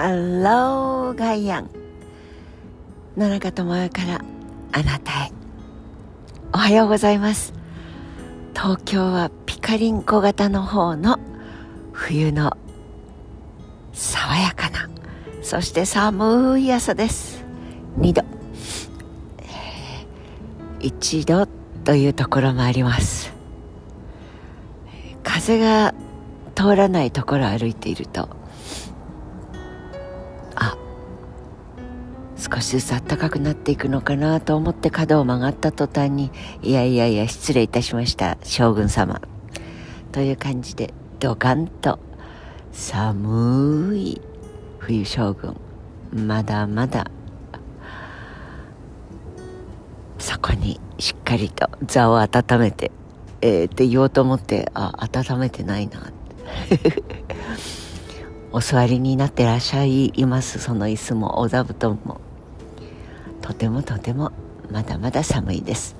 ハローガイアン野中智代からあなたへ。おはようございます。東京はピカリン小型の方の冬の爽やかなそして寒い朝です。2度。1度というところもあります。風が通らないところを歩いていると少しずつ暖かくなっていくのかなと思って角を曲がった途端にいやいやいや失礼いたしました将軍様。という感じでドカンと寒い冬将軍まだまだそこにしっかりと座を温めて、えー、って言おうと思ってあ温めてないな。お座りになってらっしゃいますその椅子もお座布団も。とてもとてもまだまだ寒いです。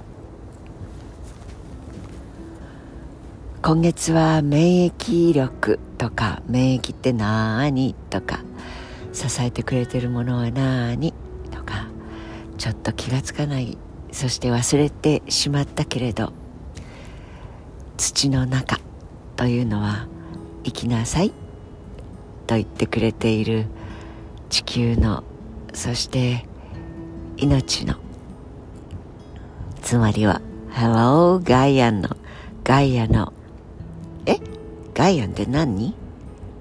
今月は免疫力とか免疫って何とか支えてくれてるものは何とかちょっと気がつかない。そして忘れてしまったけれど土の中というのは生きなさいと言ってくれている地球のそして命の。つまりは Hello ガイアンのガイアのえ？ガイアンって何？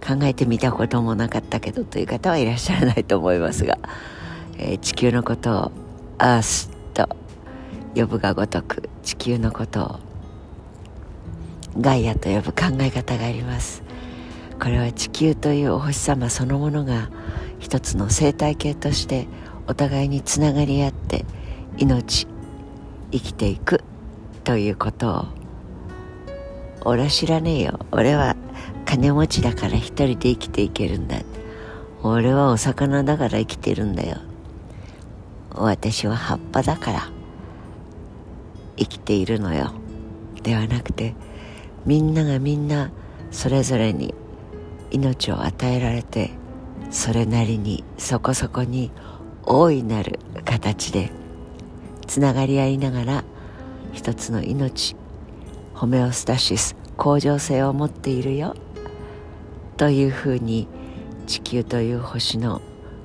考えてみたこともなかったけどという方はいらっしゃらないと思いますが、えー、地球のことをアースと呼ぶがごとく地球のことをガイアと呼ぶ考え方があります。これは地球というお星様そのものが一つの生態系としてお互いにつながり合って命生きていくということを。俺は知らねえよ。俺は金持ちだから一人で生きていけるんだ。俺はお魚だから生きてるんだよ。私は葉っぱだから生きているのよ。ではなくてみんながみんなそれぞれに命を与えられてそれなりにそこそこに大いなる形でつながり合いながら一つの命ホメオスタシス向上性を持っているよ。というふうに地球という星の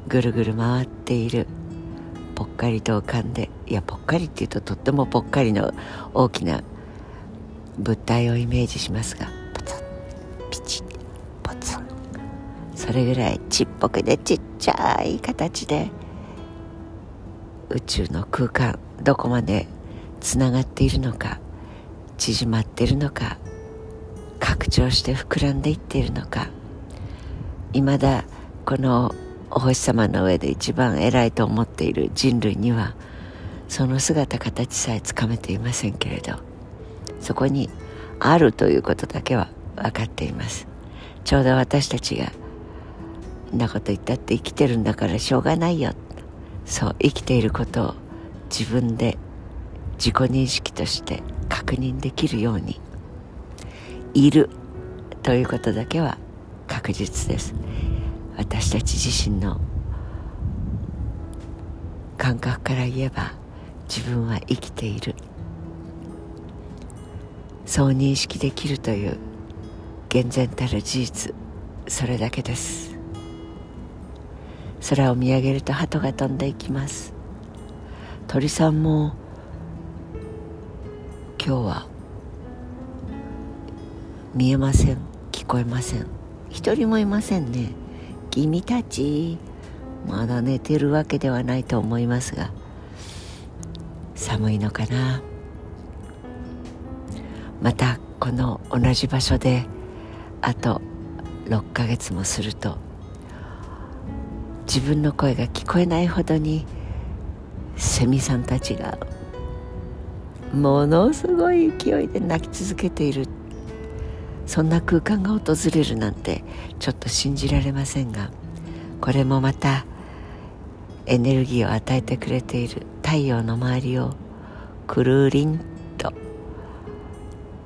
ぐるぐる回っているぽっかりと浮かんでいやぽっかりっていうととってもぽっかりの大きな物体をイメージしますがポツンピチッポツン。それぐらいちっぽくでちっちゃい形で宇宙の空間どこまでつながっているのか縮まっているのか拡張して膨らんでいっているのか。いまだこのお星様の上で一番偉いと思っている人類にはその姿形さえつかめていませんけれどそこにあるということだけは分かっています。ちょうど私たちがんなこと言ったって生きてるんだからしょうがないよ。そう生きていることを自分で自己認識として確認できるようにいるということだけは確実です。私たち自身の感覚から言えば自分は生きている。そう認識できるという厳然たる事実それだけです。空を見上げると鳩が飛んでいきます。鳥さんも今日は見えません。聞こえません。一人もいませんね。君たちまだ寝てるわけではないと思いますが寒いのかな？またこの同じ場所であと6ヶ月もすると自分の声が聞こえないほどにセミさんたちがものすごい勢いで鳴き続けている。そんな空間が訪れるなんてちょっと信じられませんがこれもまたエネルギーを与えてくれている太陽の周りをくるりんと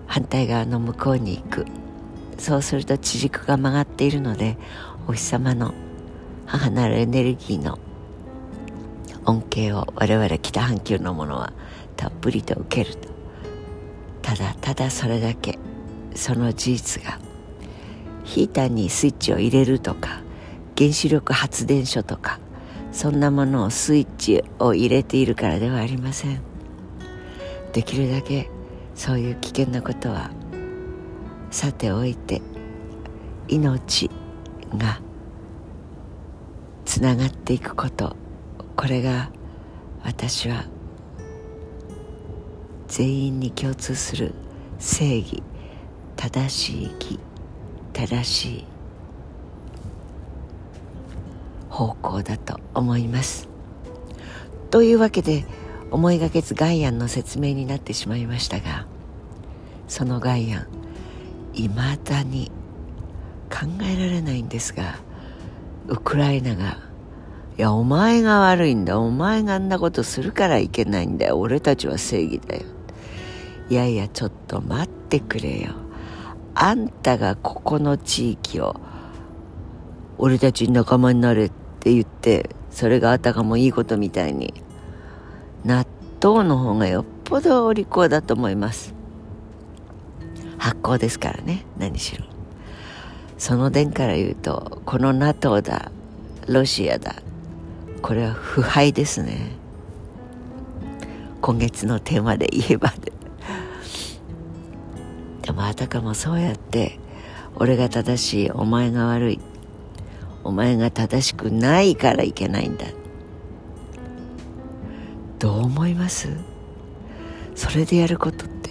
反対側の向こうに行く。そうすると地軸が曲がっているのでお日様の母なるエネルギーの恩恵を我々北半球のものはたっぷりと受けると。ただただそれだけその事実がヒーターにスイッチを入れるとか原子力発電所とかそんなものをスイッチを入れているからではありません。できるだけそういう危険なことはさておいて命がつながっていくこと。これが私は全員に共通する正義。正しい義正しい方向だと思います。というわけで思いがけずガイアンの説明になってしまいましたがそのガイアンいまだに考えられないんですがウクライナがいやお前が悪いんだ。お前があんなことするからいけないんだよ。俺たちは正義だよ。いやいやちょっと待ってくれよ。あんたがここの地域を俺たち仲間になれって言ってそれがあたかもいいことみたいに納豆の方がよっぽどお利口だと思います。発酵ですからね。何しろ。その点から言うとこの NATO だロシアだこれは腐敗ですね。今月のテーマで言えばででもあたかもそうやって俺が正しいお前が悪い。お前が正しくないからいけないんだ。どう思います？それでやることって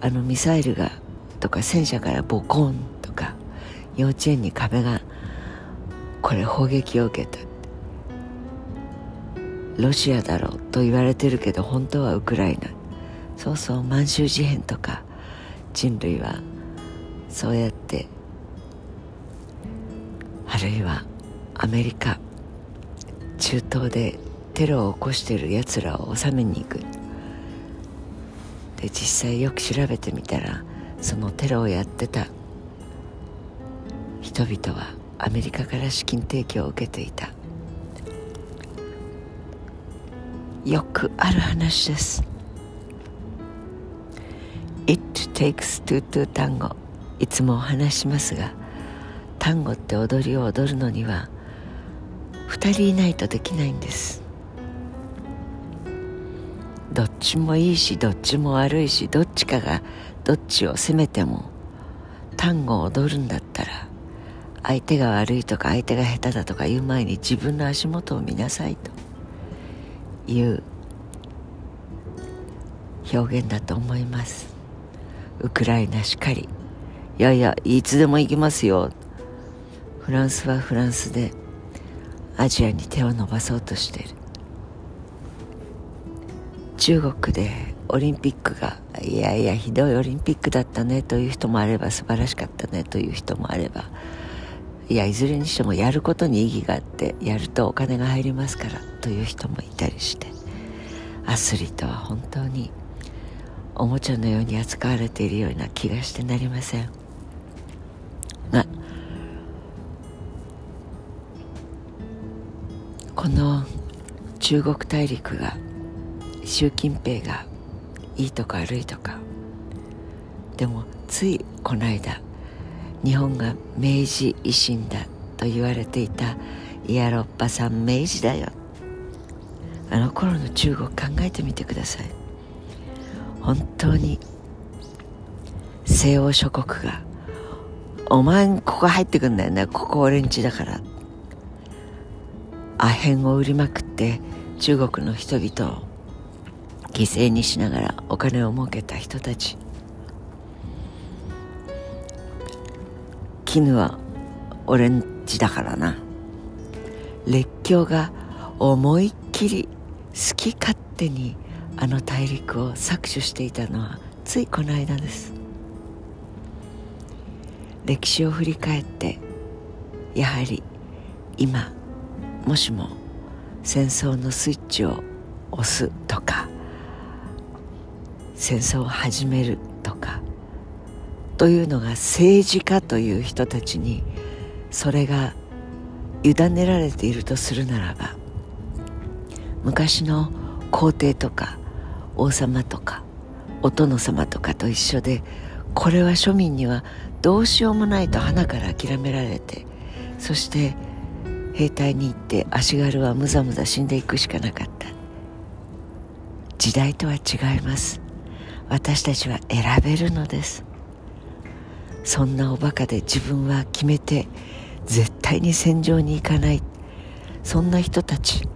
あのミサイルがとか戦車からボコンとか幼稚園に壁がこれ砲撃を受けた。ロシアだろうと言われてるけど本当はウクライナそうそう満州事変とか人類はそうやってあるいはアメリカ中東でテロを起こしてるやつらを収めに行く。で実際よく調べてみたらそのテロをやってた人々はアメリカから資金提供を受けていた。よくある話です。It takes to to tango いつもお話しますが単語って踊りを踊るのには2人いないとできないんです。どっちもいいしどっちも悪いしどっちかがどっちを責めても単語を踊るんだったら相手が悪いとか相手が下手だとか言う前に自分の足元を見なさいと。いう表現だと思います。ウクライナしかり。いやいやいつでも行きますよ。フランスはフランスでアジアに手を伸ばそうとしている。中国でオリンピックがいやいやひどいオリンピックだったねという人もあれば素晴らしかったねという人もあればいやいずれにしてもやることに意義があってやるとお金が入りますから。という人もいたりしてアスリートは本当におもちゃのように扱われているような気がしてなりません。がこの中国大陸が習近平がいいとか悪いとかでもついこの間日本が明治維新だと言われていたイヤロッパさん明治だよあの頃の中国考えてみてください。本当に西欧諸国がお前ここ入ってくんだよね。ここ俺んちだから。アヘンを売りまくって中国の人々を犠牲にしながらお金を儲けた人たち。絹は俺んちだからな。列強が思いっきり好き勝手にあの大陸を搾取していたのはついこの間です。歴史を振り返ってやはり今もしも戦争のスイッチを押すとか戦争を始めるとかというのが政治家という人たちにそれが委ねられているとするならば昔の皇帝とか王様とかお殿様とかと一緒でこれは庶民にはどうしようもないと花から諦められてそして兵隊に行って足軽はむざむざ死んでいくしかなかった。時代とは違います。私たちは選べるのです。そんなおバカで自分は決めて絶対に戦場に行かない。そんな人たち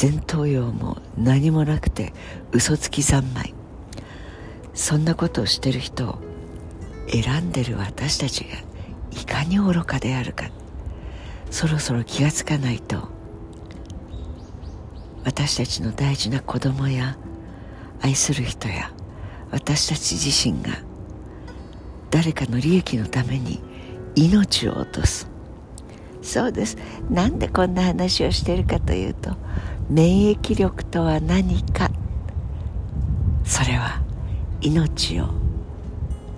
前頭葉も何もなくて嘘つき三昧。そんなことをしてる人を選んでる私たちがいかに愚かであるか。そろそろ気がつかないと。私たちの大事な子供や愛する人や私たち自身が誰かの利益のために命を落とす。そうです。なんでこんな話をしてるかというと免疫力とは何か。それは命を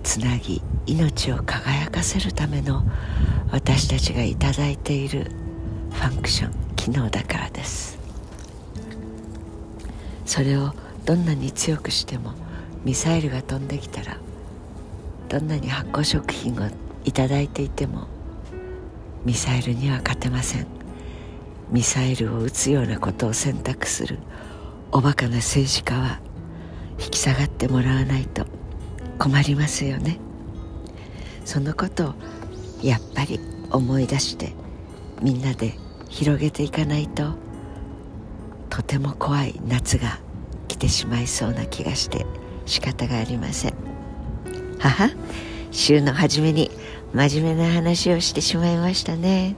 つなぎ命を輝かせるための私たちがいただいているファンクション機能だからです。それをどんなに強くしてもミサイルが飛んできたらどんなに発酵食品をいただいていてもミサイルには勝てません。ミサイルを撃つようなことを選択する。おバカな政治家は引き下がってもらわないと困りますよね。そのことをやっぱり思い出してみんなで広げていかないととても怖い夏が来てしまいそうな気がして仕方がありません。はは週の初めに真面目な話をしてしまいましたね。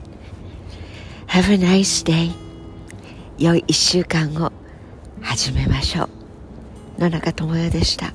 Have a nice day. 良い一週間を始めましょう。野中智代でした。